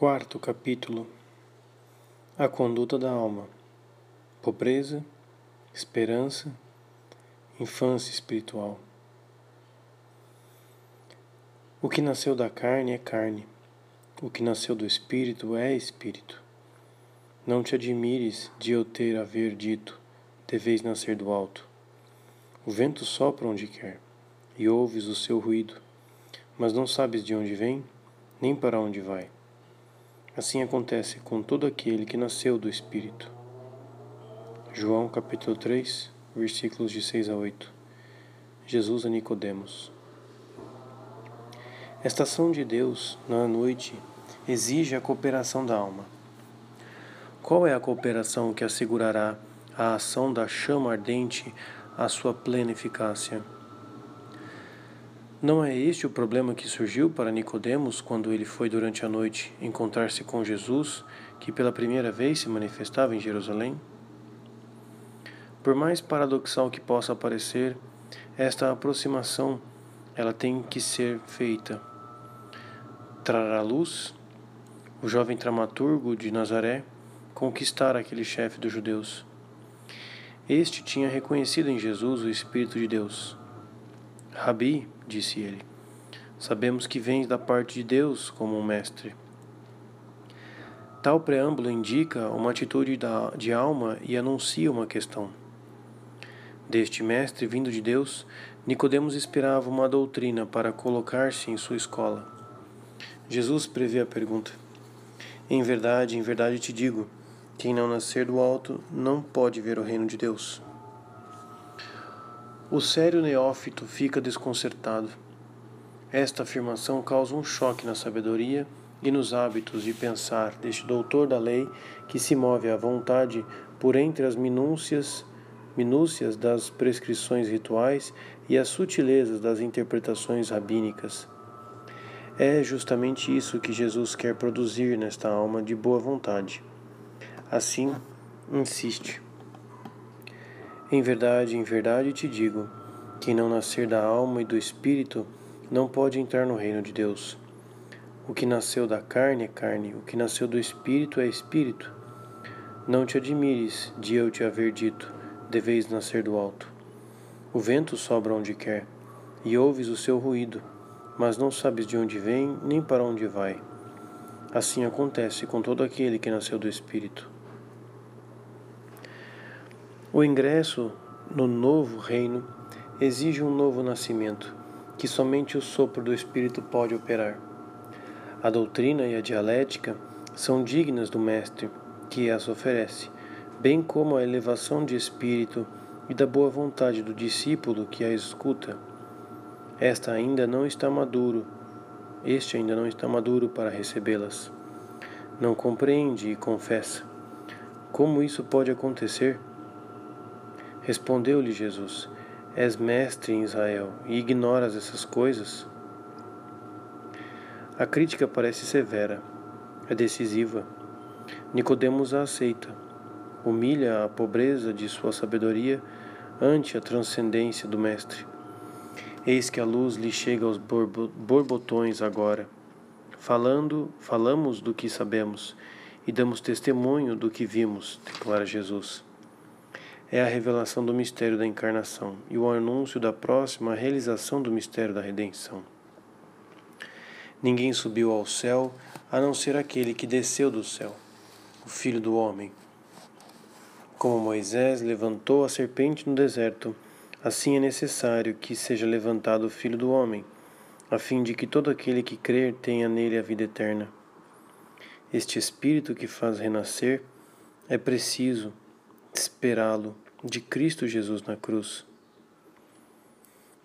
Quarto capítulo A conduta da alma: pobreza, esperança, infância espiritual. O que nasceu da carne é carne, o que nasceu do espírito é espírito. Não te admires de eu ter haver dito: deveis nascer do alto. O vento sopra onde quer, e ouves o seu ruído, mas não sabes de onde vem, nem para onde vai. Assim acontece com todo aquele que nasceu do Espírito. João capítulo 3, versículos de 6 a 8. Jesus a Nicodemos. Esta ação de Deus na noite exige a cooperação da alma. Qual é a cooperação que assegurará a ação da chama ardente à sua plena eficácia? Não é este o problema que surgiu para Nicodemos quando ele foi durante a noite encontrar-se com Jesus, que pela primeira vez se manifestava em Jerusalém? Por mais paradoxal que possa parecer, esta aproximação ela tem que ser feita. Trará luz o jovem dramaturgo de Nazaré conquistar aquele chefe dos judeus. Este tinha reconhecido em Jesus o Espírito de Deus. Rabi, disse ele, sabemos que vens da parte de Deus como um mestre. Tal preâmbulo indica uma atitude de alma e anuncia uma questão. Deste mestre vindo de Deus, Nicodemos esperava uma doutrina para colocar-se em sua escola. Jesus prevê a pergunta. Em verdade, em verdade te digo, quem não nascer do alto não pode ver o reino de Deus. O sério neófito fica desconcertado. Esta afirmação causa um choque na sabedoria e nos hábitos de pensar deste doutor da lei que se move à vontade por entre as minúcias, minúcias das prescrições rituais e as sutilezas das interpretações rabínicas. É justamente isso que Jesus quer produzir nesta alma de boa vontade. Assim, insiste. Em verdade, em verdade te digo: quem não nascer da alma e do espírito não pode entrar no reino de Deus. O que nasceu da carne é carne, o que nasceu do espírito é espírito. Não te admires de eu te haver dito: deveis nascer do alto. O vento sobra onde quer, e ouves o seu ruído, mas não sabes de onde vem nem para onde vai. Assim acontece com todo aquele que nasceu do espírito. O ingresso no novo reino exige um novo nascimento, que somente o sopro do Espírito pode operar. A doutrina e a dialética são dignas do Mestre que as oferece, bem como a elevação de espírito e da boa vontade do discípulo que a escuta. Esta ainda não está maduro, este ainda não está maduro para recebê-las. Não compreende e confessa. Como isso pode acontecer? Respondeu-lhe Jesus: És mestre em Israel e ignoras essas coisas? A crítica parece severa, é decisiva. Nicodemos a aceita, humilha a pobreza de sua sabedoria ante a transcendência do mestre. Eis que a luz lhe chega aos borbotões agora. Falando, falamos do que sabemos e damos testemunho do que vimos, declara Jesus é a revelação do mistério da encarnação e o anúncio da próxima realização do mistério da redenção. Ninguém subiu ao céu a não ser aquele que desceu do céu, o Filho do Homem. Como Moisés levantou a serpente no deserto, assim é necessário que seja levantado o Filho do Homem, a fim de que todo aquele que crer tenha nele a vida eterna. Este Espírito que faz renascer é preciso esperá-lo de Cristo Jesus na cruz.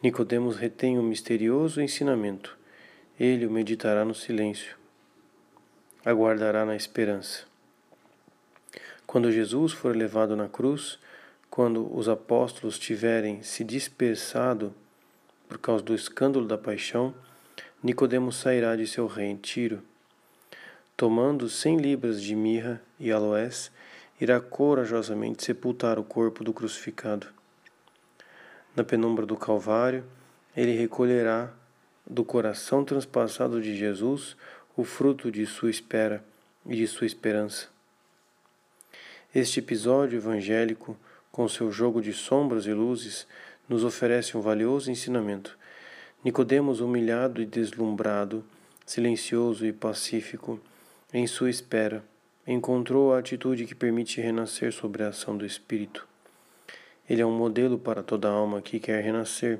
Nicodemos retém o misterioso ensinamento. Ele o meditará no silêncio. Aguardará na esperança. Quando Jesus for levado na cruz, quando os apóstolos tiverem se dispersado por causa do escândalo da paixão, Nicodemos sairá de seu retiro, tomando cem libras de mirra e aloés irá corajosamente sepultar o corpo do crucificado. Na penumbra do Calvário, ele recolherá do coração transpassado de Jesus o fruto de sua espera e de sua esperança. Este episódio evangélico, com seu jogo de sombras e luzes, nos oferece um valioso ensinamento. Nicodemos, humilhado e deslumbrado, silencioso e pacífico, em sua espera, encontrou a atitude que permite renascer sobre a ação do Espírito. Ele é um modelo para toda alma que quer renascer,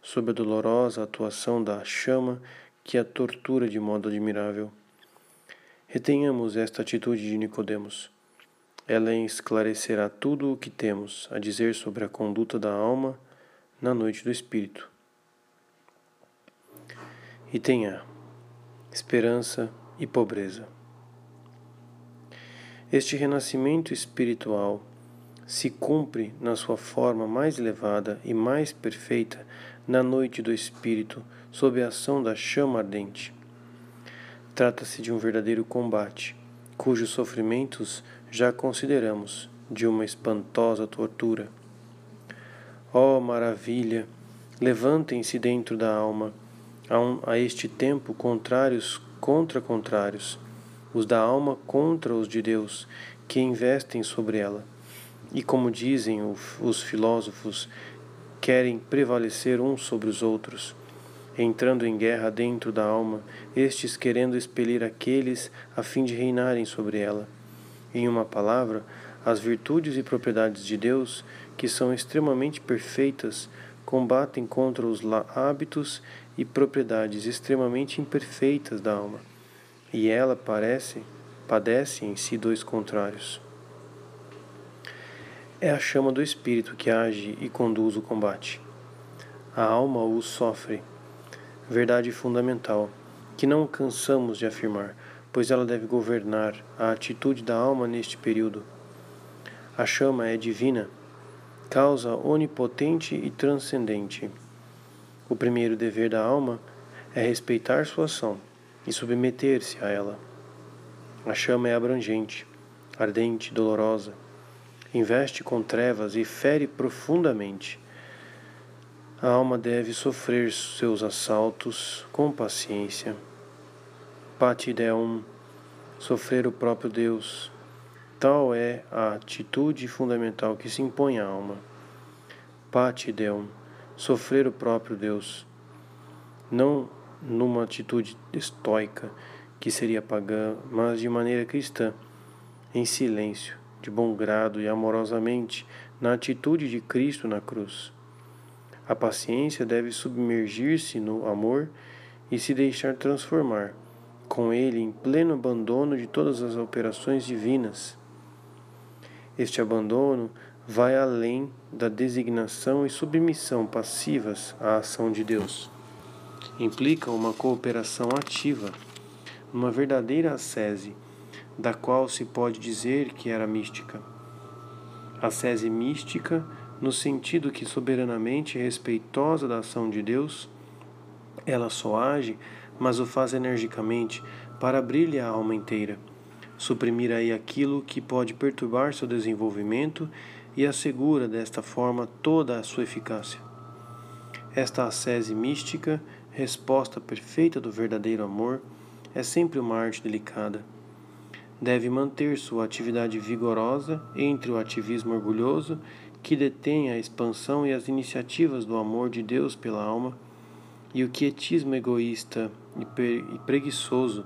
sob a dolorosa atuação da chama que a tortura de modo admirável. Retenhamos esta atitude de Nicodemos. Ela esclarecerá tudo o que temos a dizer sobre a conduta da alma na noite do Espírito. E tenha esperança e pobreza. Este renascimento espiritual se cumpre na sua forma mais elevada e mais perfeita na noite do Espírito, sob a ação da chama ardente. Trata-se de um verdadeiro combate, cujos sofrimentos já consideramos de uma espantosa tortura. Oh, maravilha! Levantem-se dentro da alma, a, um, a este tempo contrários contra contrários, os da alma contra os de Deus, que investem sobre ela. E como dizem os filósofos, querem prevalecer uns sobre os outros, entrando em guerra dentro da alma, estes querendo expelir aqueles a fim de reinarem sobre ela. Em uma palavra, as virtudes e propriedades de Deus, que são extremamente perfeitas, combatem contra os hábitos e propriedades extremamente imperfeitas da alma, e ela parece, padece em si dois contrários. É a chama do Espírito que age e conduz o combate. A alma o sofre, verdade fundamental, que não cansamos de afirmar, pois ela deve governar a atitude da alma neste período. A chama é divina, causa onipotente e transcendente. O primeiro dever da alma é respeitar sua ação e submeter-se a ela. A chama é abrangente, ardente, dolorosa, investe com trevas e fere profundamente. A alma deve sofrer seus assaltos com paciência patideum, sofrer o próprio Deus. Tal é a atitude fundamental que se impõe à alma. Patideum, sofrer o próprio Deus. Não numa atitude estoica, que seria pagã, mas de maneira cristã, em silêncio, de bom grado e amorosamente, na atitude de Cristo na cruz. A paciência deve submergir-se no amor e se deixar transformar com ele em pleno abandono de todas as operações divinas. Este abandono vai além da designação e submissão passivas à ação de Deus. Implica uma cooperação ativa, uma verdadeira ascese, da qual se pode dizer que era mística. Ascese mística, no sentido que soberanamente respeitosa da ação de Deus, ela só age mas o faz energicamente para abrir-lhe a alma inteira, suprimir aí aquilo que pode perturbar seu desenvolvimento e assegura desta forma toda a sua eficácia. Esta ascese mística, resposta perfeita do verdadeiro amor, é sempre uma arte delicada. Deve manter sua atividade vigorosa entre o ativismo orgulhoso que detém a expansão e as iniciativas do amor de Deus pela alma e o quietismo egoísta e preguiçoso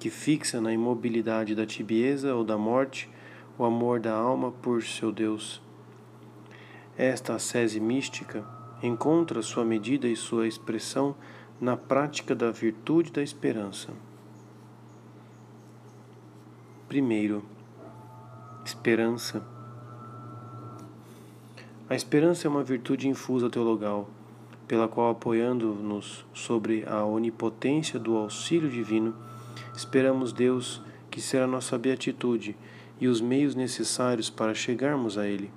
que fixa na imobilidade da tibieza ou da morte o amor da alma por seu Deus. Esta ascese mística encontra sua medida e sua expressão na prática da virtude da esperança. Primeiro, esperança. A esperança é uma virtude infusa teologal pela qual, apoiando-nos sobre a onipotência do auxílio divino, esperamos Deus, que será nossa beatitude e os meios necessários para chegarmos a Ele.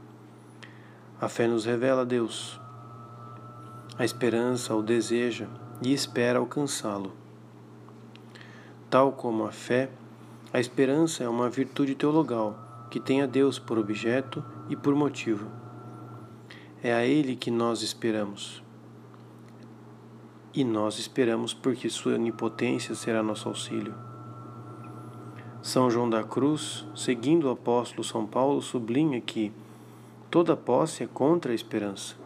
A fé nos revela Deus. A esperança o deseja e espera alcançá-lo. Tal como a fé, a esperança é uma virtude teologal que tem a Deus por objeto e por motivo. É a Ele que nós esperamos. e nós esperamos porque Sua onipotência será nosso auxílio. São João da Cruz, seguindo o apóstolo São Paulo, sublinha que toda posse é contra a esperança.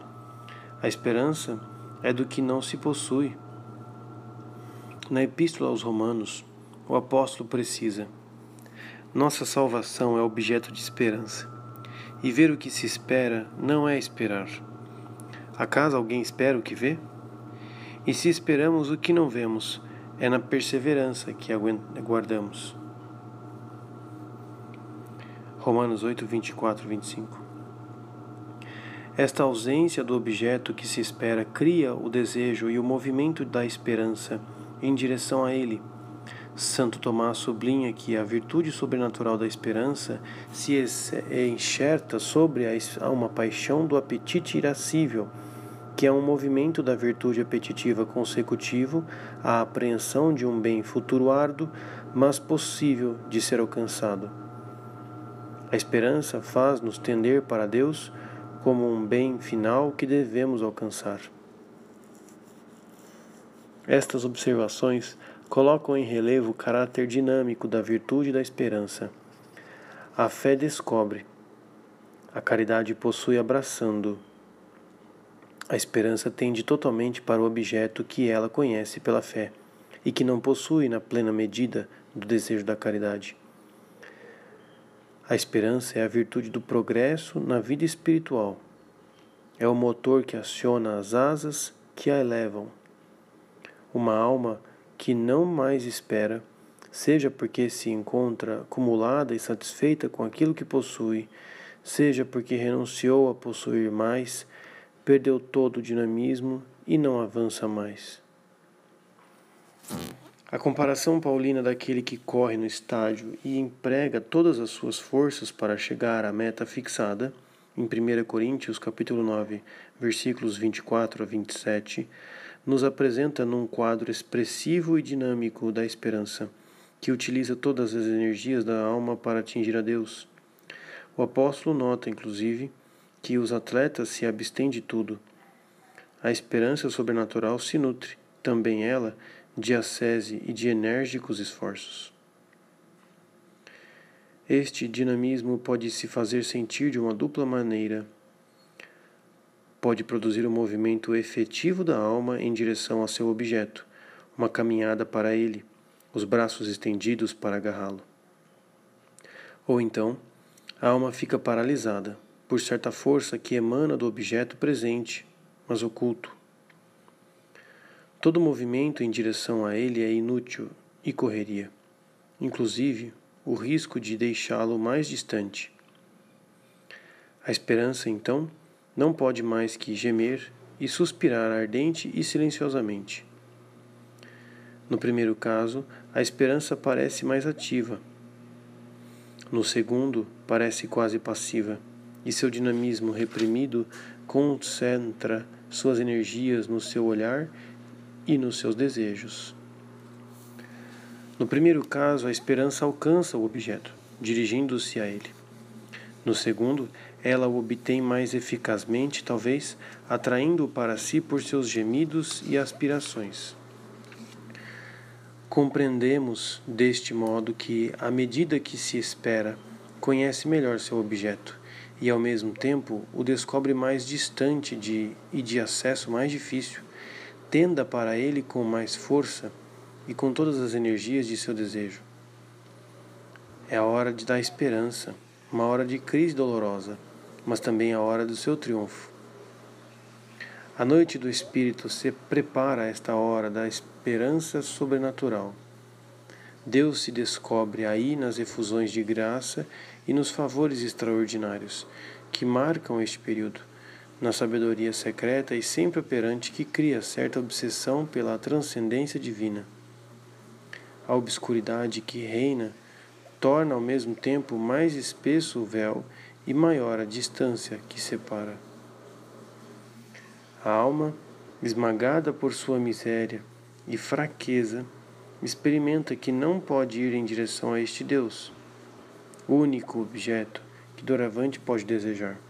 A esperança é do que não se possui. Na Epístola aos Romanos, o apóstolo precisa: Nossa salvação é objeto de esperança, e ver o que se espera não é esperar. Acaso alguém espera o que vê? E se esperamos o que não vemos, é na perseverança que aguardamos. Romanos 8, 24, 25. Esta ausência do objeto que se espera cria o desejo e o movimento da esperança em direção a ele. Santo Tomás sublinha que a virtude sobrenatural da esperança se enxerta sobre a uma paixão do apetite irascível que é um movimento da virtude apetitiva consecutivo à apreensão de um bem futuro árduo, mas possível de ser alcançado. A esperança faz-nos tender para Deus como um bem final que devemos alcançar. Estas observações colocam em relevo o caráter dinâmico da virtude da esperança. A fé descobre, a caridade possui abraçando, a esperança tende totalmente para o objeto que ela conhece pela fé e que não possui na plena medida do desejo da caridade. A esperança é a virtude do progresso na vida espiritual. É o motor que aciona as asas que a elevam. Uma alma que não mais espera, seja porque se encontra acumulada e satisfeita com aquilo que possui, seja porque renunciou a possuir mais, perdeu todo o dinamismo e não avança mais. A comparação paulina daquele que corre no estádio e emprega todas as suas forças para chegar à meta fixada, em 1 Coríntios capítulo 9, versículos 24 a 27, nos apresenta num quadro expressivo e dinâmico da esperança, que utiliza todas as energias da alma para atingir a Deus. O apóstolo nota, inclusive, que os atletas se abstêm de tudo. A esperança sobrenatural se nutre, também ela, de ascese e de enérgicos esforços. Este dinamismo pode se fazer sentir de uma dupla maneira. Pode produzir um movimento efetivo da alma em direção a seu objeto, uma caminhada para ele, os braços estendidos para agarrá-lo. Ou então, a alma fica paralisada, por certa força que emana do objeto presente, mas oculto. Todo movimento em direção a ele é inútil e correria, inclusive o risco de deixá-lo mais distante. A esperança, então, não pode mais que gemer e suspirar ardente e silenciosamente. No primeiro caso, a esperança parece mais ativa. No segundo, parece quase passiva e seu dinamismo reprimido concentra suas energias no seu olhar e nos seus desejos. No primeiro caso, a esperança alcança o objeto, dirigindo-se a ele. No segundo, ela o obtém mais eficazmente, talvez atraindo-o para si por seus gemidos e aspirações. Compreendemos deste modo que, à medida que se espera, conhece melhor seu objeto e ao mesmo tempo o descobre mais distante de e de acesso mais difícil, tenda para ele com mais força e com todas as energias de seu desejo. É a hora de dar esperança, uma hora de crise dolorosa, mas também a hora do seu triunfo. A noite do Espírito se prepara a esta hora da esperança sobrenatural. Deus se descobre aí nas efusões de graça e nos favores extraordinários que marcam este período, na sabedoria secreta e sempre operante que cria certa obsessão pela transcendência divina. A obscuridade que reina torna ao mesmo tempo mais espesso o véu e maior a distância que separa. A alma, esmagada por sua miséria e fraqueza, experimenta que não pode ir em direção a este Deus único objeto que doravante pode desejar.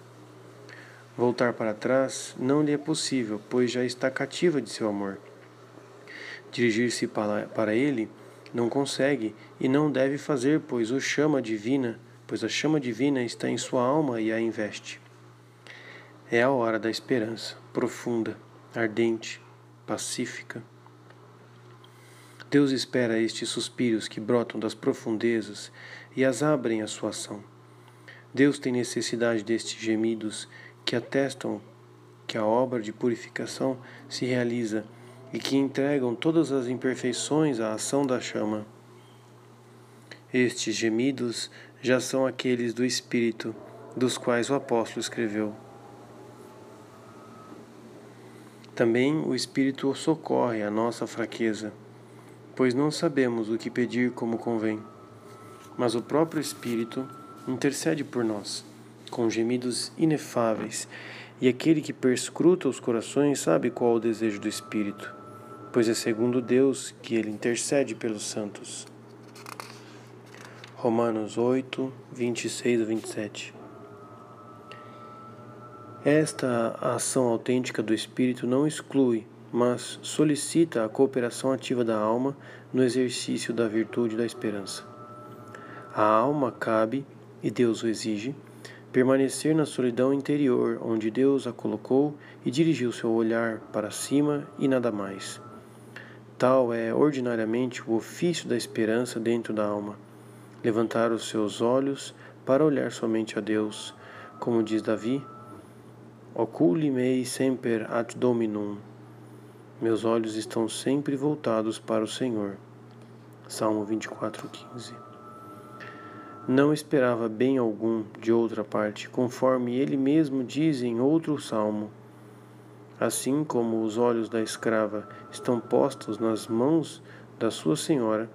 Voltar para trás não lhe é possível, pois já está cativa de seu amor. dirigir-se para, ele, não consegue e não deve fazer, pois o chama divina, pois a chama divina está em sua alma e a investe. É a hora da esperança, profunda, ardente, pacífica. Deus espera estes suspiros que brotam das profundezas e as abrem à sua ação. Deus tem necessidade destes gemidos que atestam que a obra de purificação se realiza e que entregam todas as imperfeições à ação da chama. Estes gemidos já são aqueles do Espírito, dos quais o apóstolo escreveu. Também o Espírito socorre a nossa fraqueza, pois não sabemos o que pedir como convém. Mas o próprio Espírito intercede por nós, com gemidos inefáveis, e aquele que perscruta os corações sabe qual o desejo do Espírito, pois é segundo Deus que ele intercede pelos santos. Romanos 8, 26 a 27 Esta ação autêntica do Espírito não exclui, mas solicita a cooperação ativa da alma no exercício da virtude da esperança. A alma cabe, e Deus o exige, permanecer na solidão interior onde Deus a colocou e dirigiu seu olhar para cima e nada mais. Tal é ordinariamente o ofício da esperança dentro da alma, levantar os seus olhos para olhar somente a Deus, como diz Davi: Oculi mei semper ad dominum. Meus olhos estão sempre voltados para o Senhor. Salmo 24:15 não esperava bem algum de outra parte, conforme ele mesmo diz em outro salmo. Assim como os olhos da escrava estão postos nas mãos da sua senhora,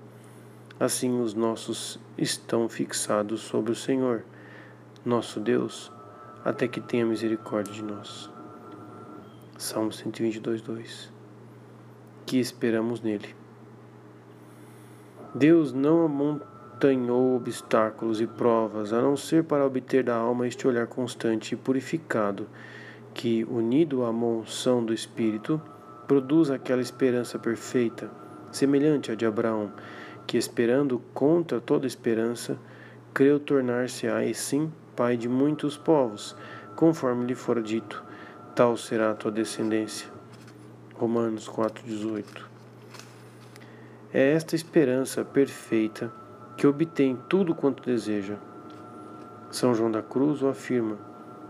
assim os nossos estão fixados sobre o Senhor, nosso Deus, até que tenha misericórdia de nós. Salmo 122, 2. Que esperamos nele. Deus não amontou amontanhou obstáculos e provas, a não ser para obter da alma este olhar constante e purificado, que, unido à monção do Espírito, produz aquela esperança perfeita, semelhante à de Abraão, que, esperando contra toda esperança, creu tornar-se aí sim pai de muitos povos, conforme lhe fora dito: tal será a tua descendência. Romanos 4,18 É esta esperança perfeita que obtém tudo quanto deseja. São João da Cruz o afirma,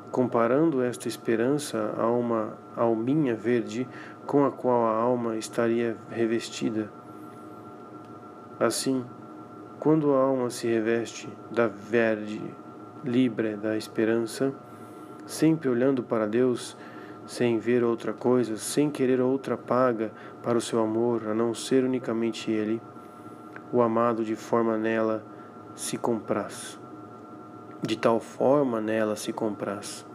comparando esta esperança a uma alminha verde com a qual a alma estaria revestida. Assim, quando a alma se reveste da verde libre da esperança, sempre olhando para Deus, sem ver outra coisa, sem querer outra paga para o seu amor, a não ser unicamente Ele, o amado de forma nela se compraz. De tal forma nela se compraz,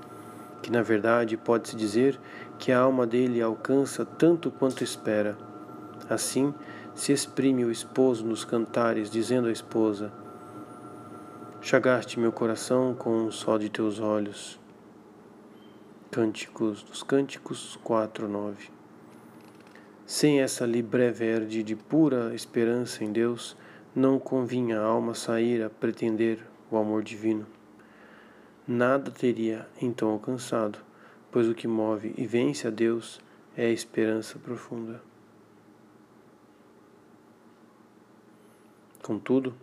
que na verdade pode-se dizer que a alma dele alcança tanto quanto espera. Assim se exprime o esposo nos cantares, dizendo à esposa: Chagaste meu coração com um só de teus olhos. Cânticos dos Cânticos 4, 9. Sem essa libre verde de pura esperança em Deus, não convinha a alma sair a pretender o amor divino. Nada teria então alcançado, pois o que move e vence a Deus é a esperança profunda. Contudo,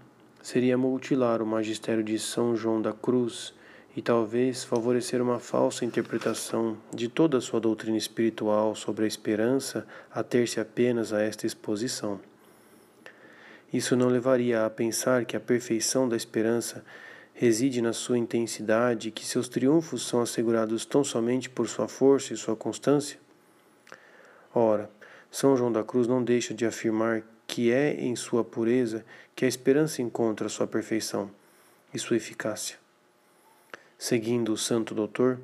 seria mutilar o magistério de São João da Cruz e talvez favorecer uma falsa interpretação de toda a sua doutrina espiritual sobre a esperança a ter-se apenas a esta exposição. Isso não levaria a pensar que a perfeição da esperança reside na sua intensidade e que seus triunfos são assegurados tão somente por sua força e sua constância? Ora, São João da Cruz não deixa de afirmar que é em sua pureza que a esperança encontra sua perfeição e sua eficácia. Seguindo o Santo Doutor,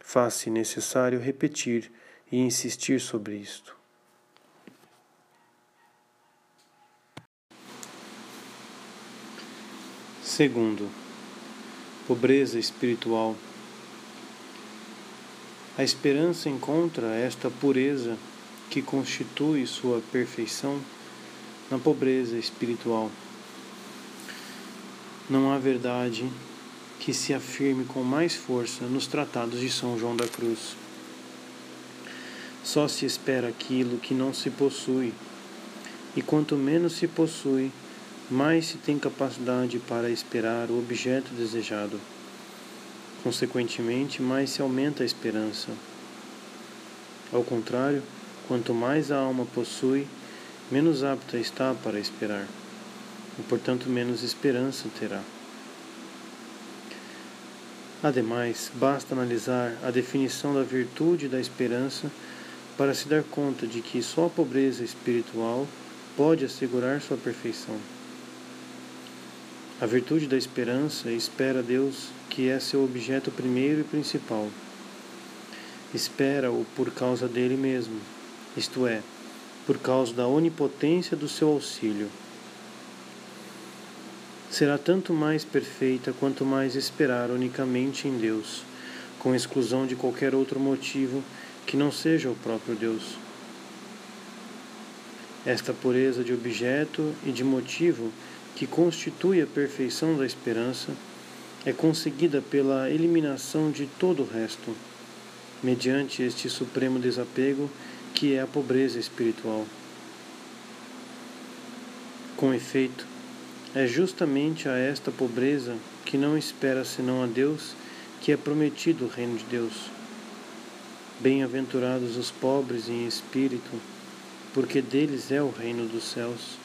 faz-se necessário repetir e insistir sobre isto. Segundo, pobreza espiritual. A esperança encontra esta pureza que constitui sua perfeição na pobreza espiritual. Não há verdade que se afirme com mais força nos tratados de São João da Cruz. Só se espera aquilo que não se possui, e quanto menos se possui, mais se tem capacidade para esperar o objeto desejado. Consequentemente, mais se aumenta a esperança. Ao contrário, quanto mais a alma possui, menos apta está para esperar, e portanto menos esperança terá. Ademais, basta analisar a definição da virtude da esperança para se dar conta de que só a pobreza espiritual pode assegurar sua perfeição. A virtude da esperança espera Deus, que é seu objeto primeiro e principal. Espera-o por causa dele mesmo, isto é, por causa da onipotência do seu auxílio. Será tanto mais perfeita quanto mais esperar unicamente em Deus, com exclusão de qualquer outro motivo que não seja o próprio Deus. Esta pureza de objeto e de motivo que constitui a perfeição da esperança, é conseguida pela eliminação de todo o resto, mediante este supremo desapego que é a pobreza espiritual. Com efeito, é justamente a esta pobreza que não espera senão a Deus que é prometido o reino de Deus. Bem-aventurados os pobres em espírito, porque deles é o reino dos céus.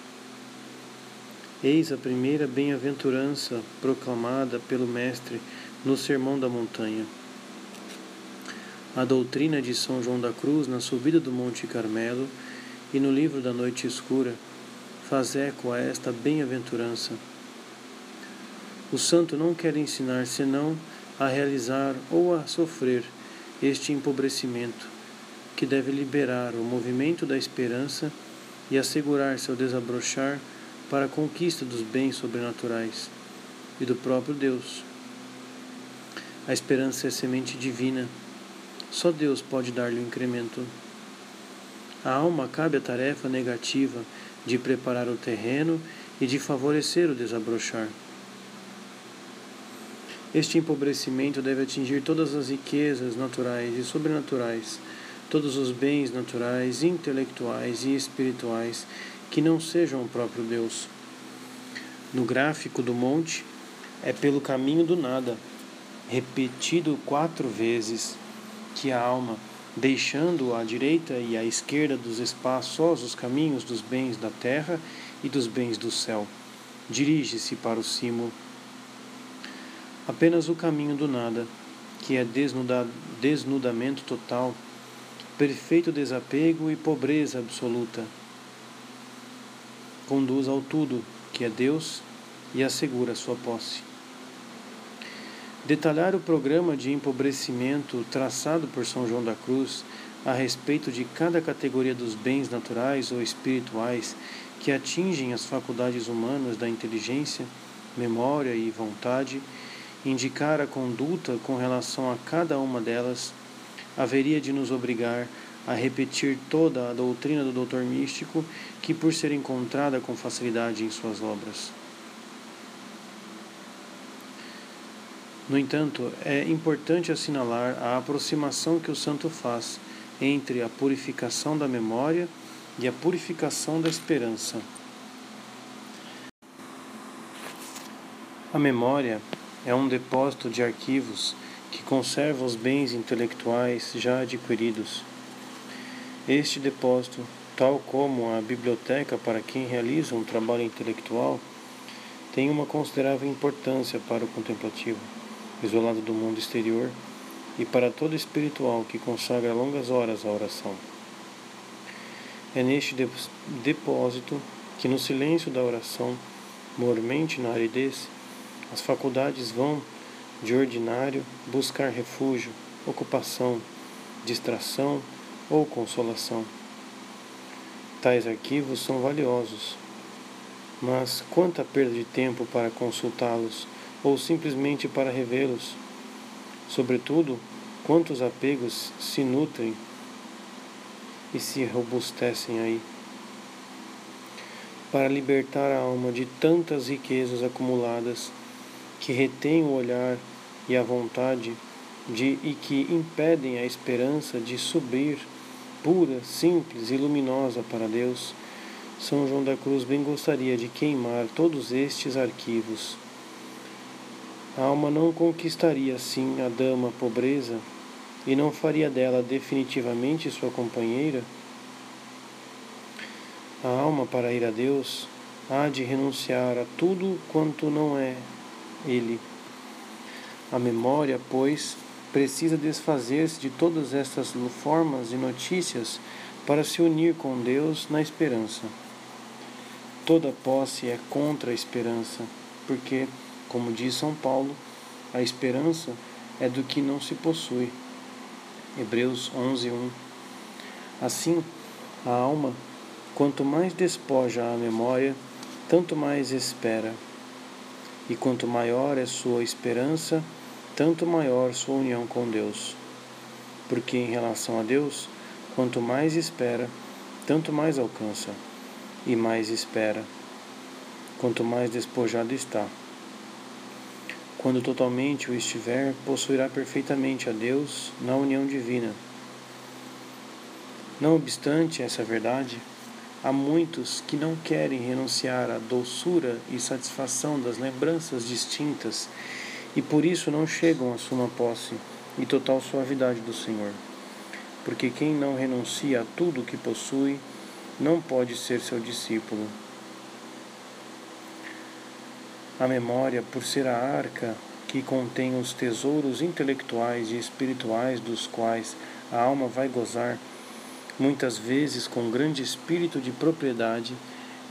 Eis a primeira bem-aventurança proclamada pelo Mestre no Sermão da Montanha. A doutrina de São João da Cruz na subida do Monte Carmelo e no livro da Noite Escura faz eco a esta bem-aventurança. O santo não quer ensinar senão a realizar ou a sofrer este empobrecimento, que deve liberar o movimento da esperança e assegurar seu desabrochar para a conquista dos bens sobrenaturais e do próprio Deus. A esperança é semente divina. Só Deus pode dar-lhe o incremento. A alma cabe a tarefa negativa de preparar o terreno e de favorecer o desabrochar. Este empobrecimento deve atingir todas as riquezas naturais e sobrenaturais, todos os bens naturais, intelectuais e espirituais que não sejam o próprio Deus. No gráfico do monte, é pelo caminho do nada, repetido quatro vezes, que a alma, deixando à direita e à esquerda dos espaçosos caminhos dos bens da terra e dos bens do céu, dirige-se para o cimo. Apenas o caminho do nada, que é desnuda, desnudamento total, perfeito desapego e pobreza absoluta conduz ao tudo, que é Deus, e assegura sua posse. Detalhar o programa de empobrecimento traçado por São João da Cruz a respeito de cada categoria dos bens naturais ou espirituais que atingem as faculdades humanas da inteligência, memória e vontade, indicar a conduta com relação a cada uma delas, haveria de nos obrigar a repetir toda a doutrina do doutor místico que por ser encontrada com facilidade em suas obras. No entanto, é importante assinalar a aproximação que o santo faz entre a purificação da memória e a purificação da esperança. A memória é um depósito de arquivos que conserva os bens intelectuais já adquiridos este depósito, tal como a biblioteca para quem realiza um trabalho intelectual, tem uma considerável importância para o contemplativo, isolado do mundo exterior, e para todo espiritual que consagra longas horas à oração. É neste depósito que, no silêncio da oração, mormente na aridez, as faculdades vão, de ordinário, buscar refúgio, ocupação, distração ou consolação. Tais arquivos são valiosos, mas quanta perda de tempo para consultá-los ou simplesmente para revê-los? Sobretudo, quantos apegos se nutrem e se robustecem aí. Para libertar a alma de tantas riquezas acumuladas que retêm o olhar e a vontade de, e que impedem a esperança de subir pura, simples e luminosa para Deus, São João da Cruz bem gostaria de queimar todos estes arquivos. A alma não conquistaria assim a dama pobreza e não faria dela definitivamente sua companheira? A alma, para ir a Deus, há de renunciar a tudo quanto não é Ele. A memória, pois, precisa desfazer-se de todas estas formas e notícias para se unir com Deus na esperança. Toda posse é contra a esperança, porque, como diz São Paulo, a esperança é do que não se possui. Hebreus 11:1. Assim, a alma, quanto mais despoja a memória, tanto mais espera. E quanto maior é sua esperança, tanto maior sua união com Deus. Porque em relação a Deus, quanto mais espera, tanto mais alcança, e mais espera, quanto mais despojado está. Quando totalmente o estiver, possuirá perfeitamente a Deus na união divina. Não obstante essa verdade, há muitos que não querem renunciar à doçura e satisfação das lembranças distintas e por isso não chegam à suma posse e total suavidade do Senhor. Porque quem não renuncia a tudo o que possui, não pode ser seu discípulo. A memória, por ser a arca que contém os tesouros intelectuais e espirituais dos quais a alma vai gozar, muitas vezes com grande espírito de propriedade,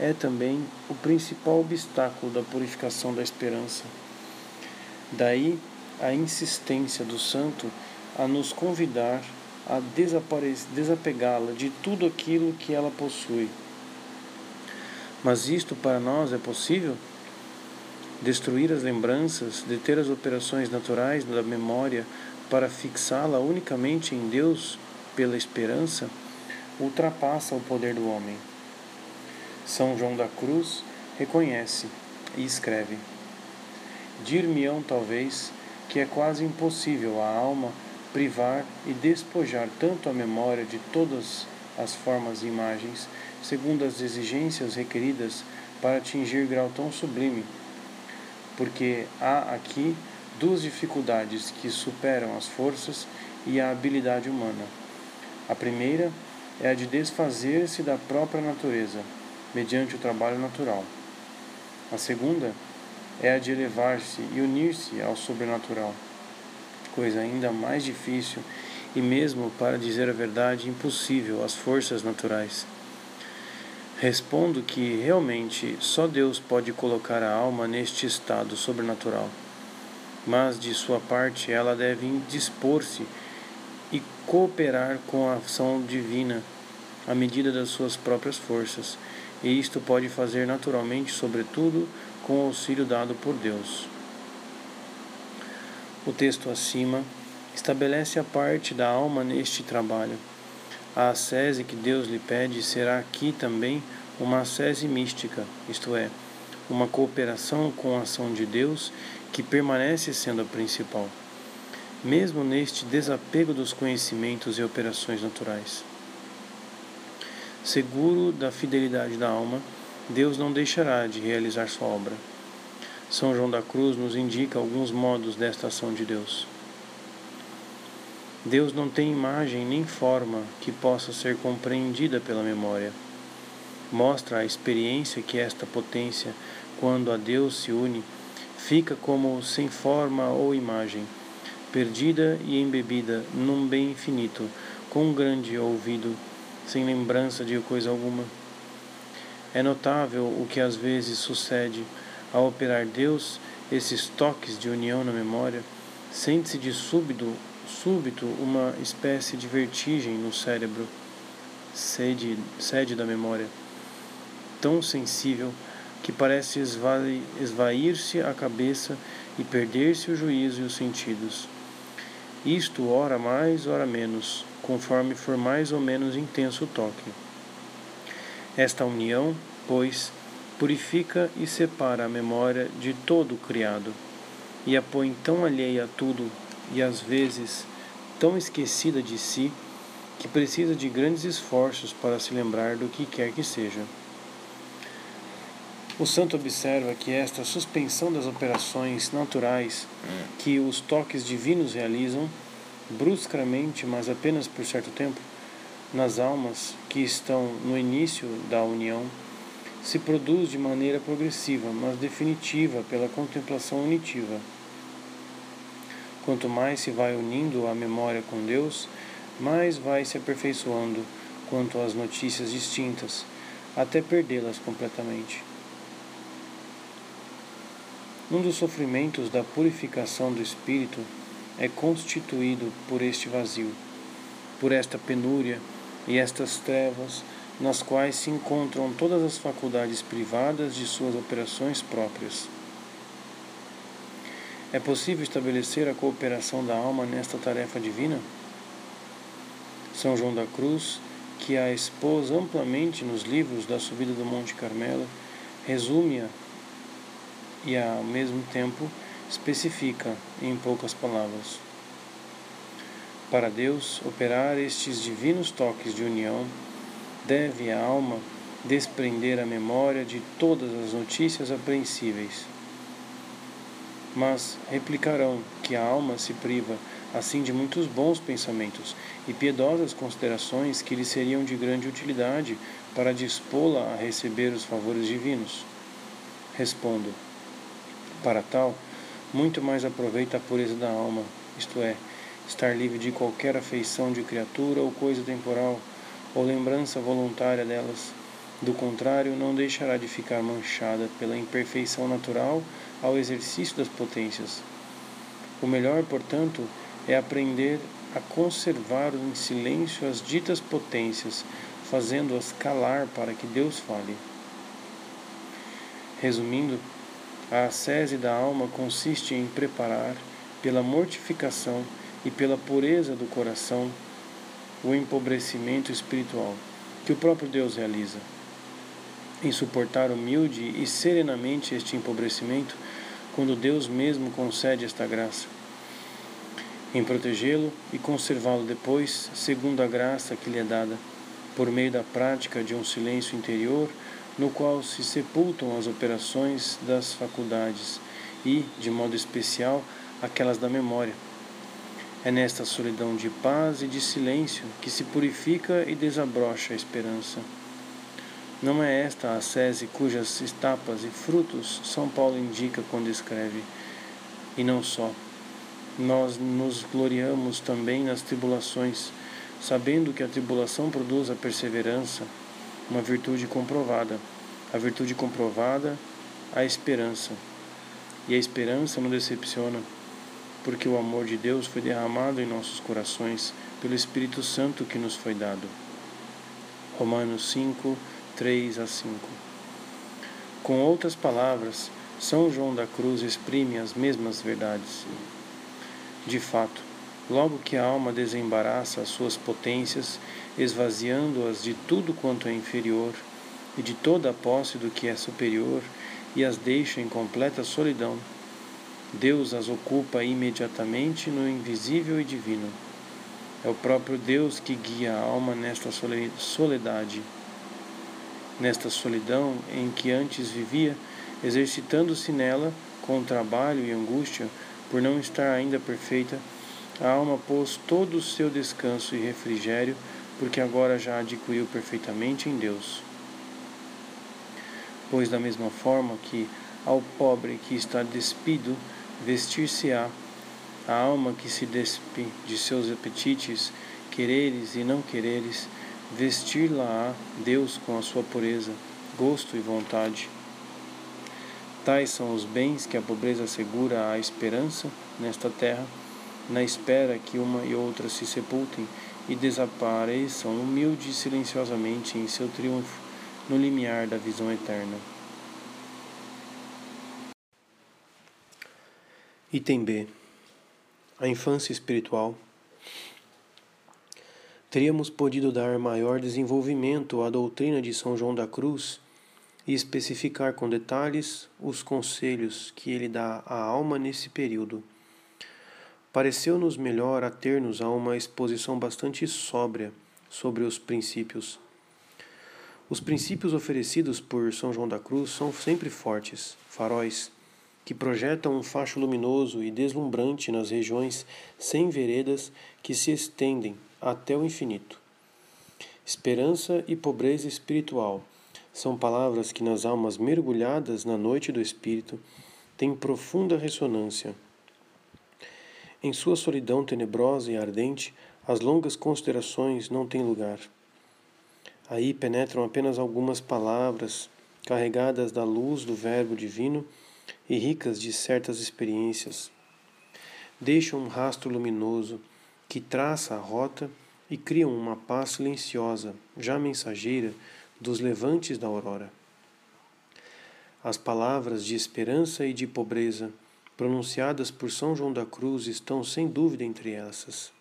é também o principal obstáculo da purificação da esperança. Daí a insistência do santo a nos convidar a desapegá-la de tudo aquilo que ela possui. Mas isto para nós é possível? Destruir as lembranças, deter as operações naturais da memória para fixá-la unicamente em Deus pela esperança, ultrapassa o poder do homem. São João da Cruz reconhece e escreve. Dir-me-ão, talvez, que é quase impossível a alma privar e despojar tanto a memória de todas as formas e imagens, segundo as exigências requeridas para atingir grau tão sublime, porque há aqui duas dificuldades que superam as forças e a habilidade humana. A primeira é a de desfazer-se da própria natureza, mediante o trabalho natural. A segunda é a de elevar-se e unir-se ao sobrenatural, coisa ainda mais difícil e mesmo, para dizer a verdade, impossível às forças naturais. Respondo que realmente só Deus pode colocar a alma neste estado sobrenatural, mas de sua parte ela deve dispor-se e cooperar com a ação divina à medida das suas próprias forças, e isto pode fazer naturalmente, sobretudo, com o auxílio dado por Deus. O texto acima estabelece a parte da alma neste trabalho. A ascese que Deus lhe pede será aqui também uma ascese mística, isto é, uma cooperação com a ação de Deus que permanece sendo a principal, mesmo neste desapego dos conhecimentos e operações naturais. Seguro da fidelidade da alma, Deus não deixará de realizar sua obra. São João da Cruz nos indica alguns modos desta ação de Deus. Deus não tem imagem nem forma que possa ser compreendida pela memória. Mostra a experiência que esta potência, quando a Deus se une, fica como sem forma ou imagem, perdida e embebida num bem infinito, com um grande ouvido, sem lembrança de coisa alguma. É notável o que às vezes sucede ao operar Deus esses toques de união na memória. Sente-se de súbito, súbito uma espécie de vertigem no cérebro, sede, sede da memória, tão sensível que parece esvair-se a cabeça e perder-se o juízo e os sentidos. isto ora mais, ora menos, conforme for mais ou menos intenso o toque. Esta união, pois, purifica e separa a memória de todo o criado, e a põe tão alheia a tudo e às vezes tão esquecida de si, que precisa de grandes esforços para se lembrar do que quer que seja. O santo observa que esta suspensão das operações naturais que os toques divinos realizam, bruscamente, mas apenas por certo tempo, nas almas que estão no início da união, se produz de maneira progressiva, mas definitiva pela contemplação unitiva. Quanto mais se vai unindo a memória com Deus, mais vai se aperfeiçoando quanto às notícias distintas, até perdê-las completamente. Um dos sofrimentos da purificação do espírito é constituído por este vazio, por esta penúria e estas trevas nas quais se encontram todas as faculdades privadas de suas operações próprias. É possível estabelecer a cooperação da alma nesta tarefa divina? São João da Cruz, que a expôs amplamente nos livros da Subida do Monte Carmelo, resume-a e ao mesmo tempo especifica em poucas palavras. Para Deus operar estes divinos toques de união, deve a alma desprender a memória de todas as notícias apreensíveis. Mas replicarão que a alma se priva assim de muitos bons pensamentos e piedosas considerações que lhe seriam de grande utilidade para dispô-la a receber os favores divinos. Respondo: para tal, muito mais aproveita a pureza da alma, isto é, estar livre de qualquer afeição de criatura ou coisa temporal, ou lembrança voluntária delas. Do contrário, não deixará de ficar manchada pela imperfeição natural ao exercício das potências. O melhor, portanto, é aprender a conservar em silêncio as ditas potências, fazendo-as calar para que Deus fale. Resumindo, a ascese da alma consiste em preparar, pela mortificação e pela pureza do coração, o empobrecimento espiritual que o próprio Deus realiza. Em suportar humilde e serenamente este empobrecimento, quando Deus mesmo concede esta graça. Em protegê-lo e conservá-lo depois, segundo a graça que lhe é dada, por meio da prática de um silêncio interior no qual se sepultam as operações das faculdades e, de modo especial, aquelas da memória. É nesta solidão de paz e de silêncio que se purifica e desabrocha a esperança. Não é esta a sese cujas etapas e frutos São Paulo indica quando escreve, e não só. Nós nos gloriamos também nas tribulações, sabendo que a tribulação produz a perseverança, uma virtude comprovada. A virtude comprovada, a esperança. E a esperança não decepciona, porque o amor de Deus foi derramado em nossos corações pelo Espírito Santo que nos foi dado. Romanos 5, 3 a 5. Com outras palavras, São João da Cruz exprime as mesmas verdades. De fato, logo que a alma desembaraça as suas potências, esvaziando-as de tudo quanto é inferior e de toda a posse do que é superior, e as deixa em completa solidão, Deus as ocupa imediatamente no invisível e divino. É o próprio Deus que guia a alma nesta soledade, nesta solidão em que antes vivia, exercitando-se nela com trabalho e angústia por não estar ainda perfeita a alma pôs todo o seu descanso e refrigério, porque agora já adquiriu perfeitamente em Deus. Pois, da mesma forma que ao pobre que está despido vestir-se-á, a alma que se despe de seus apetites, quereres e não quereres, vestir-la-á Deus com a sua pureza, gosto e vontade. Tais são os bens que a pobreza assegura à esperança nesta terra na espera que uma e outra se sepultem e desapareçam humilde e silenciosamente em seu triunfo no limiar da visão eterna. Item B. a infância espiritual, teríamos podido dar maior desenvolvimento à doutrina de São João da Cruz e especificar com detalhes os conselhos que ele dá à alma nesse período. Pareceu-nos melhor ater-nos a uma exposição bastante sóbria sobre os princípios. Os princípios oferecidos por São João da Cruz são sempre fortes, faróis que projetam um facho luminoso e deslumbrante nas regiões sem veredas que se estendem até o infinito. Esperança e pobreza espiritual são palavras que nas almas mergulhadas na noite do espírito têm profunda ressonância. Em sua solidão tenebrosa e ardente, as longas considerações não têm lugar. Aí penetram apenas algumas palavras carregadas da luz do Verbo divino e ricas de certas experiências. Deixam um rastro luminoso que traça a rota e criam uma paz silenciosa, já mensageira, dos levantes da aurora. As palavras de esperança e de pobreza pronunciadas por São João da Cruz estão sem dúvida entre essas.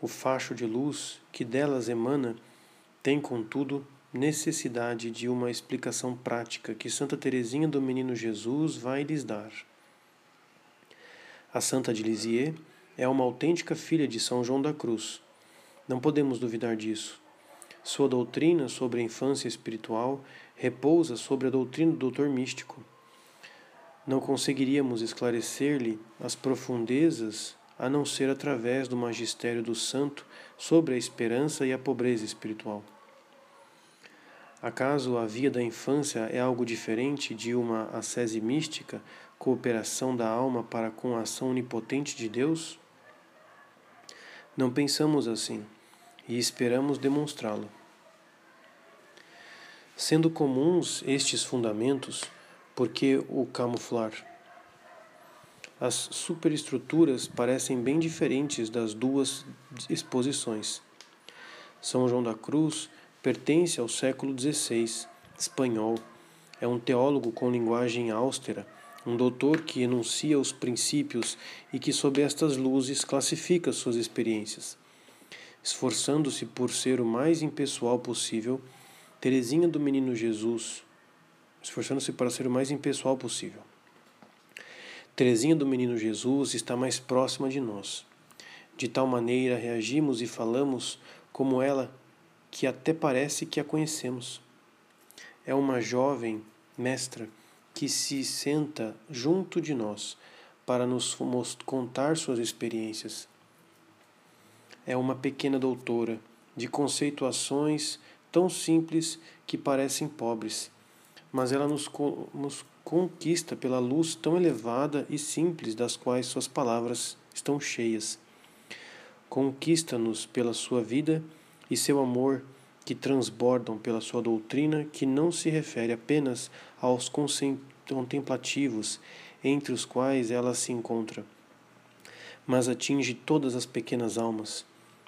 O facho de luz que delas emana tem, contudo, necessidade de uma explicação prática que Santa Teresinha do Menino Jesus vai lhes dar. A Santa de Lisieux é uma autêntica filha de São João da Cruz. Não podemos duvidar disso. Sua doutrina sobre a infância espiritual repousa sobre a doutrina do doutor místico. Não conseguiríamos esclarecer-lhe as profundezas a não ser através do magistério do santo sobre a esperança e a pobreza espiritual. Acaso a via da infância é algo diferente de uma ascese mística, cooperação da alma para com a ação onipotente de Deus? Não pensamos assim e esperamos demonstrá-lo. Sendo comuns estes fundamentos, por que o camuflar? As superestruturas parecem bem diferentes das duas exposições. São João da Cruz Pertence ao século XVI, espanhol. É um teólogo com linguagem austera, um doutor que enuncia os princípios e que, sob estas luzes, classifica suas experiências. Esforçando-se por ser o mais impessoal possível, Teresinha do Menino Jesus, esforçando-se para ser o mais impessoal possível. Teresinha do Menino Jesus está mais próxima de nós. De tal maneira reagimos e falamos como ela que até parece que a conhecemos. É uma jovem mestra que se senta junto de nós para nos contar suas experiências. É uma pequena doutora de conceituações tão simples que parecem pobres, mas ela nos, nos conquista pela luz tão elevada e simples das quais suas palavras estão cheias. Conquista-nos pela sua vida e seu amor que transbordam pela sua doutrina, que não se refere apenas aos contemplativos, entre os quais ela se encontra, mas atinge todas as pequenas almas,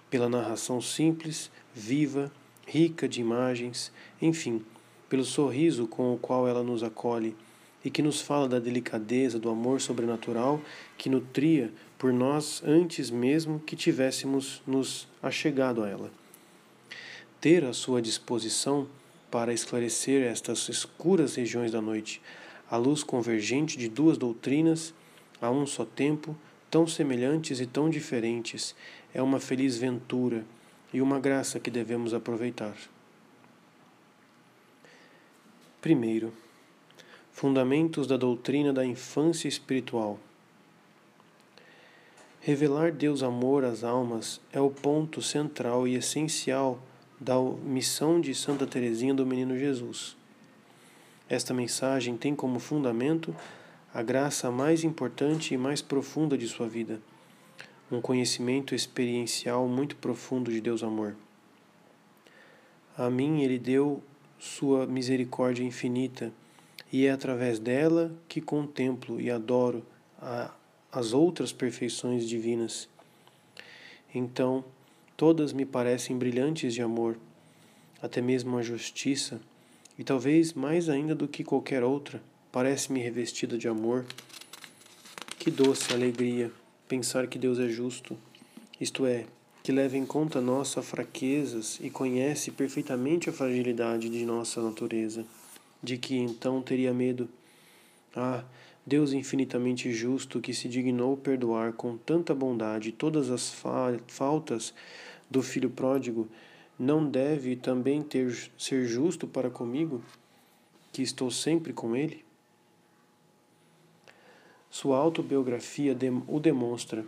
pela narração simples, viva, rica de imagens, enfim, pelo sorriso com o qual ela nos acolhe e que nos fala da delicadeza do amor sobrenatural que nutria por nós antes mesmo que tivéssemos nos achegado a ela ter à sua disposição para esclarecer estas escuras regiões da noite, a luz convergente de duas doutrinas a um só tempo, tão semelhantes e tão diferentes, é uma feliz ventura e uma graça que devemos aproveitar. Primeiro, fundamentos da doutrina da infância espiritual. Revelar Deus amor às almas é o ponto central e essencial da missão de Santa Teresinha do Menino Jesus. Esta mensagem tem como fundamento a graça mais importante e mais profunda de sua vida, um conhecimento experiencial muito profundo de Deus amor. A mim ele deu sua misericórdia infinita, e é através dela que contemplo e adoro a, as outras perfeições divinas. Então, Todas me parecem brilhantes de amor, até mesmo a justiça, e talvez mais ainda do que qualquer outra, parece-me revestida de amor, Que doce alegria pensar que Deus é justo, isto é, que leva em conta nossas fraquezas e conhece perfeitamente a fragilidade de nossa natureza. De que então teria medo? Ah, Deus infinitamente justo que se dignou perdoar com tanta bondade todas as fa faltas do filho pródigo, não deve também ter ser justo para comigo, que estou sempre com ele? Sua autobiografia o demonstra.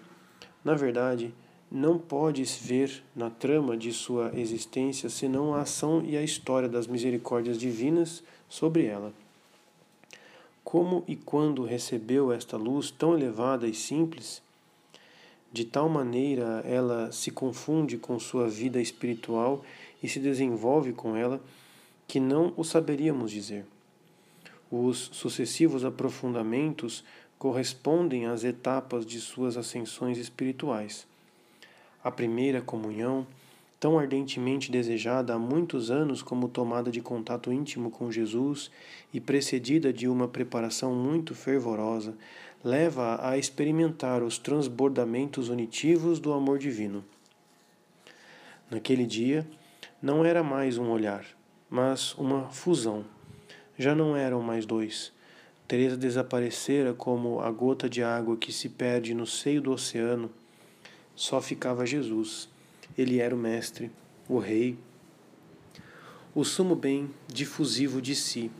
Na verdade, não podes ver na trama de sua existência senão a ação e a história das misericórdias divinas sobre ela. Como e quando recebeu esta luz tão elevada e simples, de tal maneira ela se confunde com sua vida espiritual e se desenvolve com ela, que não o saberíamos dizer. Os sucessivos aprofundamentos correspondem às etapas de suas ascensões espirituais. A primeira comunhão, tão ardentemente desejada há muitos anos como tomada de contato íntimo com Jesus e precedida de uma preparação muito fervorosa, leva a experimentar os transbordamentos unitivos do amor divino. Naquele dia, não era mais um olhar, mas uma fusão. Já não eram mais dois, Teresa desaparecera como a gota de água que se perde no seio do oceano. Só ficava Jesus. Ele era o mestre, o rei, o sumo bem difusivo de si.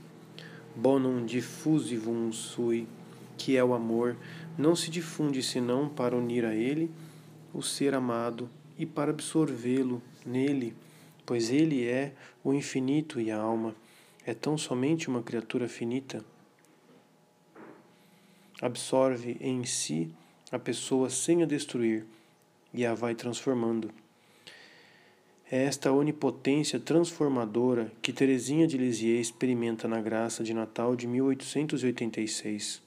Bonum diffusivum sui, que é o amor, não se difunde senão para unir a ele o ser amado e para absorvê-lo nele, pois ele é o infinito e a alma. É tão somente uma criatura finita absorve em si a pessoa sem a destruir e a vai transformando. É esta onipotência transformadora que Teresinha de Lisieux experimenta na graça de Natal de 1886.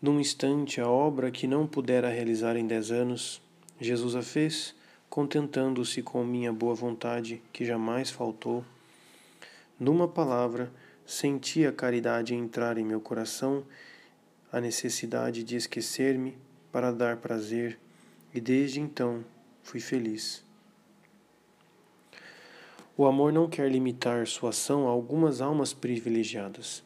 Num instante, a obra que não pudera realizar em dez anos, Jesus a fez, contentando-se com minha boa vontade, que jamais faltou. Numa palavra, Senti a caridade entrar em meu coração, a necessidade de esquecer-me para dar prazer, e desde então fui feliz. O amor não quer limitar sua ação a algumas almas privilegiadas.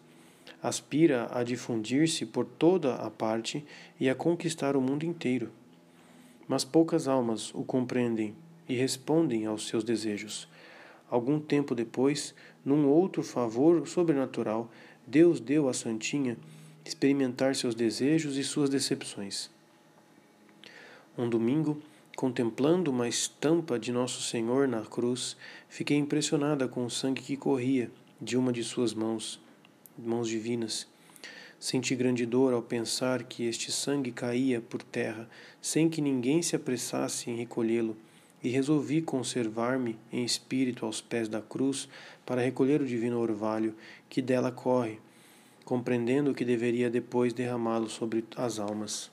Aspira a difundir-se por toda a parte e a conquistar o mundo inteiro. Mas poucas almas o compreendem e respondem aos seus desejos. Algum tempo depois, num outro favor sobrenatural, Deus deu à Santinha experimentar seus desejos e suas decepções. Um domingo, contemplando uma estampa de Nosso Senhor na cruz, fiquei impressionada com o sangue que corria de uma de suas mãos, mãos divinas. Senti grande dor ao pensar que este sangue caía por terra sem que ninguém se apressasse em recolhê-lo e resolvi conservar-me em espírito aos pés da cruz para recolher o divino orvalho que dela corre, compreendendo que deveria depois derramá-lo sobre as almas.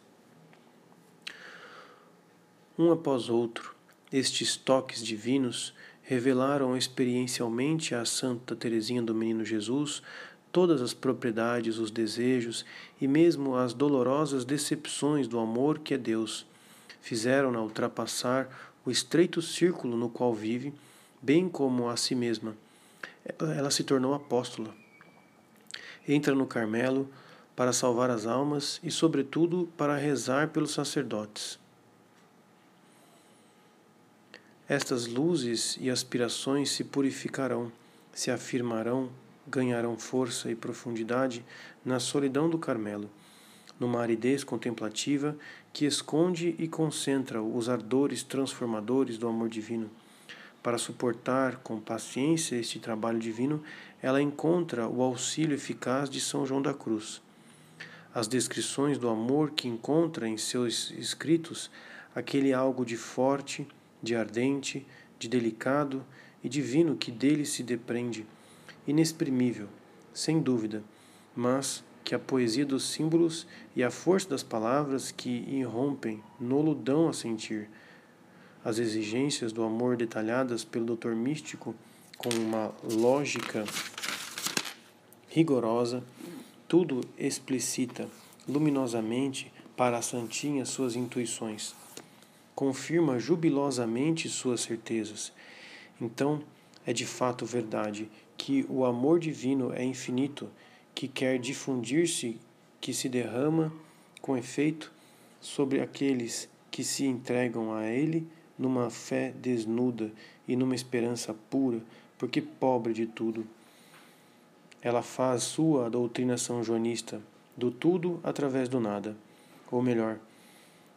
Um após outro, estes toques divinos revelaram experiencialmente à Santa Teresinha do Menino Jesus todas as propriedades, os desejos e mesmo as dolorosas decepções do amor que é Deus. Fizeram-na ultrapassar o estreito círculo no qual vive, bem como a si mesma. Ela se tornou apóstola. Entra no Carmelo para salvar as almas e, sobretudo, para rezar pelos sacerdotes. Estas luzes e aspirações se purificarão, se afirmarão, ganharão força e profundidade na solidão do Carmelo numa aridez contemplativa que esconde e concentra os ardores transformadores do amor divino. Para suportar com paciência este trabalho divino, ela encontra o auxílio eficaz de São João da Cruz. As descrições do amor que encontra em seus escritos, aquele algo de forte, de ardente, de delicado e divino que dele se depreende, inexprimível, sem dúvida, mas que a poesia dos símbolos e a força das palavras que irrompem nolo dão a sentir. As exigências do amor detalhadas pelo doutor místico com uma lógica rigorosa, tudo explicita luminosamente para a santinha suas intuições. Confirma jubilosamente suas certezas. Então, é de fato verdade que o amor divino é infinito, que quer difundir-se, que se derrama com efeito sobre aqueles que se entregam a Ele numa fé desnuda e numa esperança pura, porque pobre de tudo. Ela faz sua doutrina são joanista, do tudo através do nada. Ou melhor,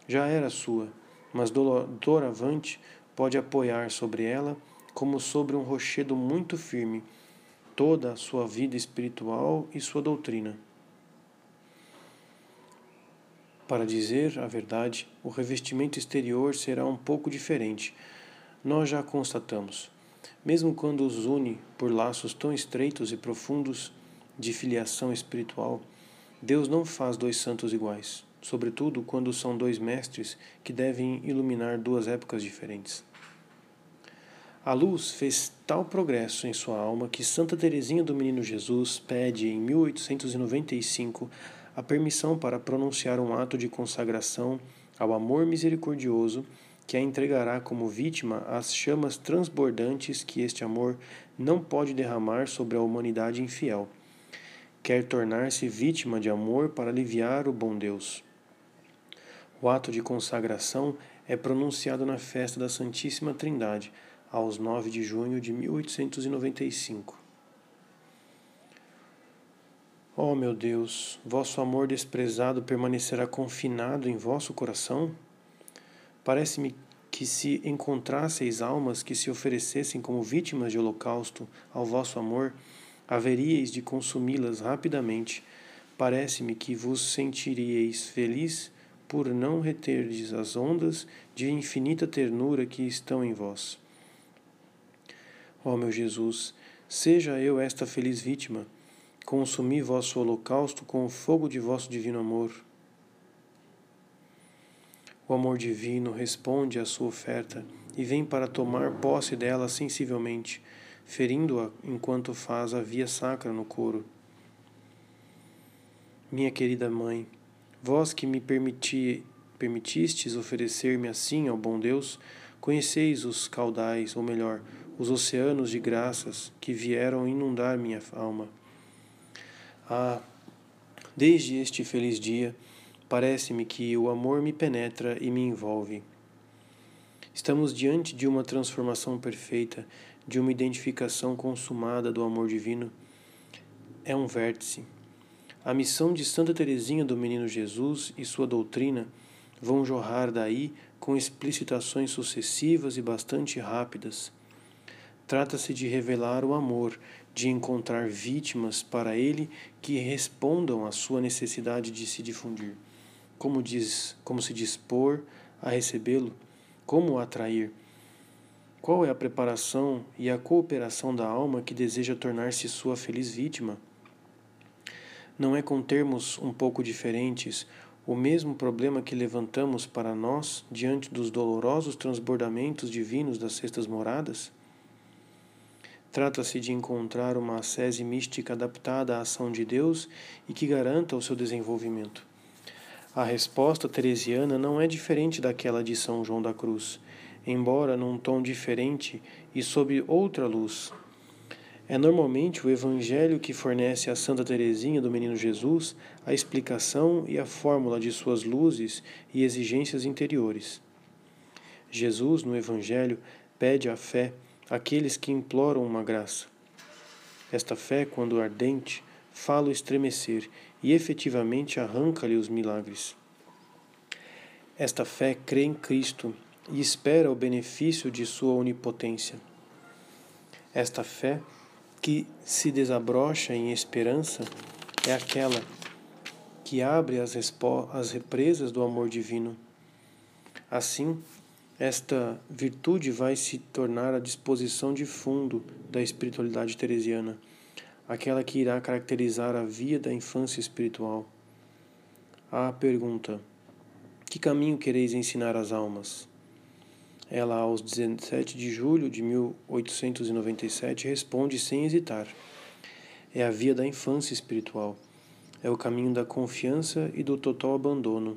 já era sua, mas doravante pode apoiar sobre ela como sobre um rochedo muito firme toda a sua vida espiritual e sua doutrina. Para dizer a verdade, o revestimento exterior será um pouco diferente. Nós já constatamos. Mesmo quando os une por laços tão estreitos e profundos de filiação espiritual, Deus não faz dois santos iguais, sobretudo quando são dois mestres que devem iluminar duas épocas diferentes. A luz fez tal progresso em sua alma que Santa Teresinha do Menino Jesus pede em 1895 a permissão para pronunciar um ato de consagração ao amor misericordioso que a entregará como vítima às chamas transbordantes que este amor não pode derramar sobre a humanidade infiel. Quer tornar-se vítima de amor para aliviar o bom Deus. O ato de consagração é pronunciado na festa da Santíssima Trindade, aos 9 de junho de 1895. Ó oh, meu Deus, vosso amor desprezado permanecerá confinado em vosso coração? Parece-me que se encontrasseis almas que se oferecessem como vítimas de holocausto ao vosso amor, haveríeis de consumi-las rapidamente. Parece-me que vos sentiríeis feliz por não reterdes as ondas de infinita ternura que estão em vós. Ó meu Jesus, seja eu esta feliz vítima consumi vosso holocausto com o fogo de vosso divino amor. O amor divino responde à sua oferta e vem para tomar posse dela sensivelmente, ferindo-a enquanto faz a via sacra no coro. Minha querida mãe, vós que me permiti, permitistes oferecer-me assim ao bom Deus, conheceis os caudais, ou melhor, os oceanos de graças que vieram inundar minha alma. Ah, desde este feliz dia, parece-me que o amor me penetra e me envolve. Estamos diante de uma transformação perfeita, de uma identificação consumada do amor divino. É um vértice. A missão de Santa Teresinha do Menino Jesus e sua doutrina vão jorrar daí com explicitações sucessivas e bastante rápidas. Trata-se de revelar o amor de encontrar vítimas para ele que respondam à sua necessidade de se difundir. Como diz, como se dispor a recebê-lo, como o atrair. Qual é a preparação e a cooperação da alma que deseja tornar-se sua feliz vítima? Não é com termos um pouco diferentes o mesmo problema que levantamos para nós diante dos dolorosos transbordamentos divinos das cestas moradas? Trata-se de encontrar uma ascese mística adaptada à ação de Deus e que garanta o seu desenvolvimento. A resposta teresiana não é diferente daquela de São João da Cruz, embora num tom diferente e sob outra luz. É normalmente o Evangelho que fornece a Santa Teresinha do Menino Jesus a explicação e a fórmula de suas luzes e exigências interiores. Jesus, no Evangelho, pede a fé aqueles que imploram uma graça. Esta fé, quando ardente, fala o estremecer e efetivamente arranca-lhe os milagres. Esta fé crê em Cristo e espera o benefício de sua onipotência. Esta fé, que se desabrocha em esperança, é aquela que abre as, as represas do amor divino. Assim, esta virtude vai se tornar a disposição de fundo da espiritualidade teresiana, aquela que irá caracterizar a via da infância espiritual. A pergunta: Que caminho quereis ensinar às almas? Ela, aos 17 de julho de 1897, responde sem hesitar: É a via da infância espiritual. é o caminho da confiança e do total abandono.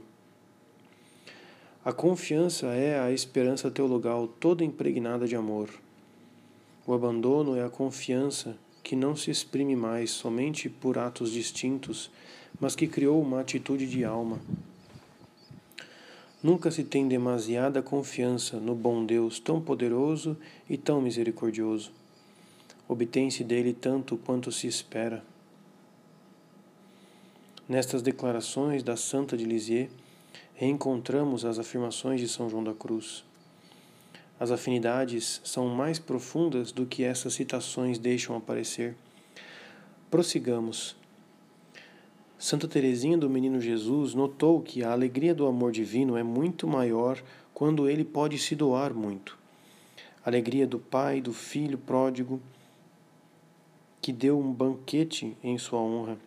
A confiança é a esperança teologal toda impregnada de amor. O abandono é a confiança que não se exprime mais somente por atos distintos, mas que criou uma atitude de alma. Nunca se tem demasiada confiança no bom Deus tão poderoso e tão misericordioso. Obtém-se dele tanto quanto se espera. Nestas declarações da Santa de Lisieux, reencontramos as afirmações de São João da Cruz. As afinidades são mais profundas do que essas citações deixam aparecer. Prossigamos. Santa Teresinha do Menino Jesus notou que a alegria do amor divino é muito maior quando ele pode se doar muito. A alegria do pai, do filho pródigo, que deu um banquete em sua honra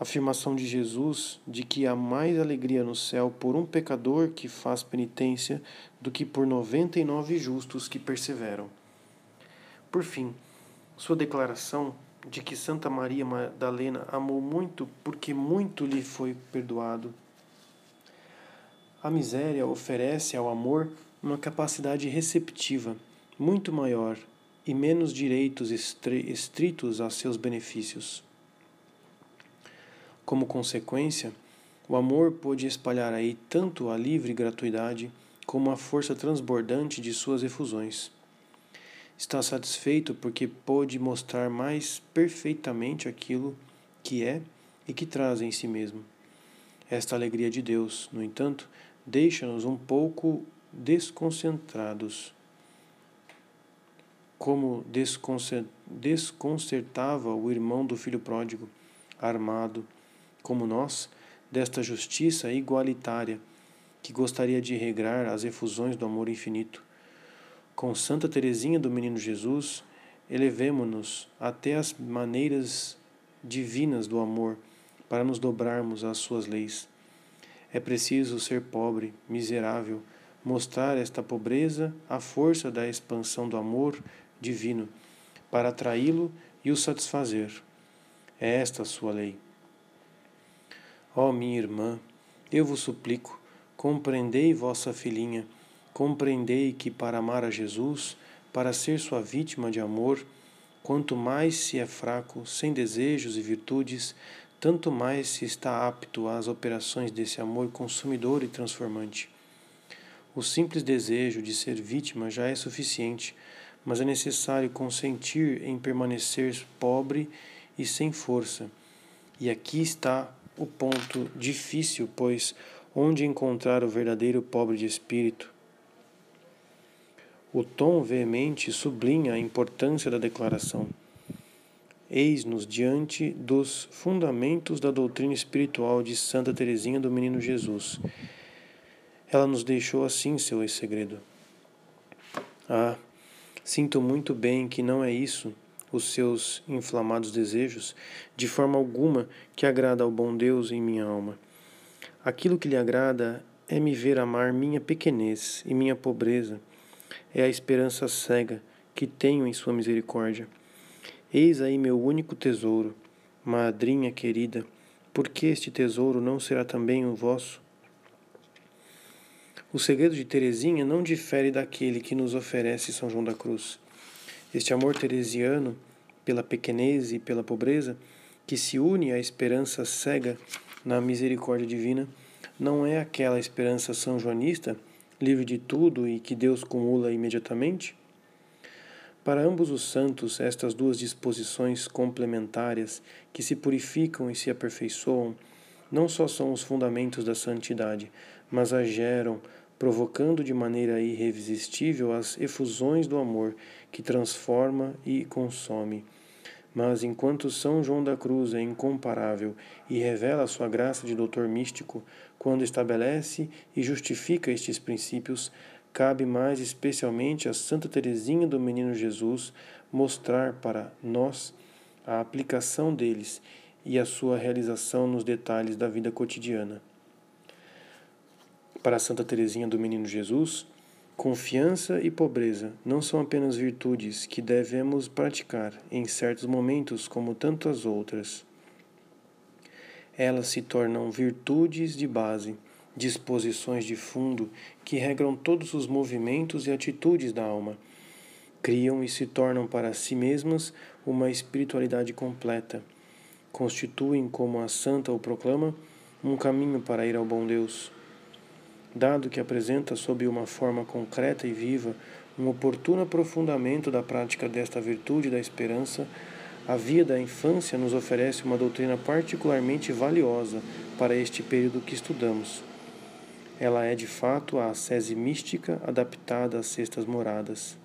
afirmação de Jesus de que há mais alegria no céu por um pecador que faz penitência do que por noventa e nove justos que perseveram. Por fim, sua declaração de que Santa Maria Madalena amou muito porque muito lhe foi perdoado. A miséria oferece ao amor uma capacidade receptiva muito maior e menos direitos estritos a seus benefícios. Como consequência, o amor pôde espalhar aí tanto a livre gratuidade como a força transbordante de suas efusões. Está satisfeito porque pôde mostrar mais perfeitamente aquilo que é e que traz em si mesmo. Esta alegria de Deus, no entanto, deixa-nos um pouco desconcentrados. Como desconcertava o irmão do filho pródigo, armado, como nós, desta justiça igualitária que gostaria de regrar as efusões do amor infinito. Com Santa Teresinha do Menino Jesus, elevemo-nos até as maneiras divinas do amor para nos dobrarmos às suas leis. É preciso ser pobre, miserável, mostrar esta pobreza à força da expansão do amor divino, para atraí-lo e o satisfazer. É esta a sua lei. Ó oh, minha irmã, eu vos suplico, compreendei vossa filhinha, compreendei que para amar a Jesus, para ser sua vítima de amor, quanto mais se é fraco, sem desejos e virtudes, tanto mais se está apto às operações desse amor consumidor e transformante. O simples desejo de ser vítima já é suficiente, mas é necessário consentir em permanecer pobre e sem força. E aqui está o ponto difícil, pois onde encontrar o verdadeiro pobre de espírito? O tom veemente sublinha a importância da declaração. Eis-nos diante dos fundamentos da doutrina espiritual de Santa Teresinha do Menino Jesus. Ela nos deixou assim seu segredo. Ah, sinto muito bem que não é isso os seus inflamados desejos, de forma alguma que agrada ao bom Deus em minha alma. Aquilo que lhe agrada é me ver amar minha pequenez e minha pobreza. É a esperança cega que tenho em Sua misericórdia. Eis aí meu único tesouro, madrinha querida, por que este tesouro não será também o vosso? O segredo de Teresinha não difere daquele que nos oferece São João da Cruz. Este amor teresiano, pela pequenez e pela pobreza, que se une à esperança cega na misericórdia divina, não é aquela esperança são-joanista, livre de tudo e que Deus cumula imediatamente? Para ambos os santos, estas duas disposições complementares que se purificam e se aperfeiçoam não só são os fundamentos da santidade, mas a geram provocando de maneira irresistível as efusões do amor que transforma e consome. Mas enquanto São João da Cruz é incomparável e revela sua graça de doutor místico, quando estabelece e justifica estes princípios, cabe mais especialmente a Santa Teresinha do Menino Jesus mostrar para nós a aplicação deles e a sua realização nos detalhes da vida cotidiana. Para Santa Teresinha do Menino Jesus, confiança e pobreza não são apenas virtudes que devemos praticar em certos momentos como tantas outras. Elas se tornam virtudes de base, disposições de fundo que regram todos os movimentos e atitudes da alma. Criam e se tornam para si mesmas uma espiritualidade completa. Constituem, como a santa o proclama, um caminho para ir ao bom Deus. Dado que apresenta sob uma forma concreta e viva um oportuno aprofundamento da prática desta virtude da esperança, a via da infância nos oferece uma doutrina particularmente valiosa para este período que estudamos. Ela é de fato a ascese mística adaptada às sextas moradas.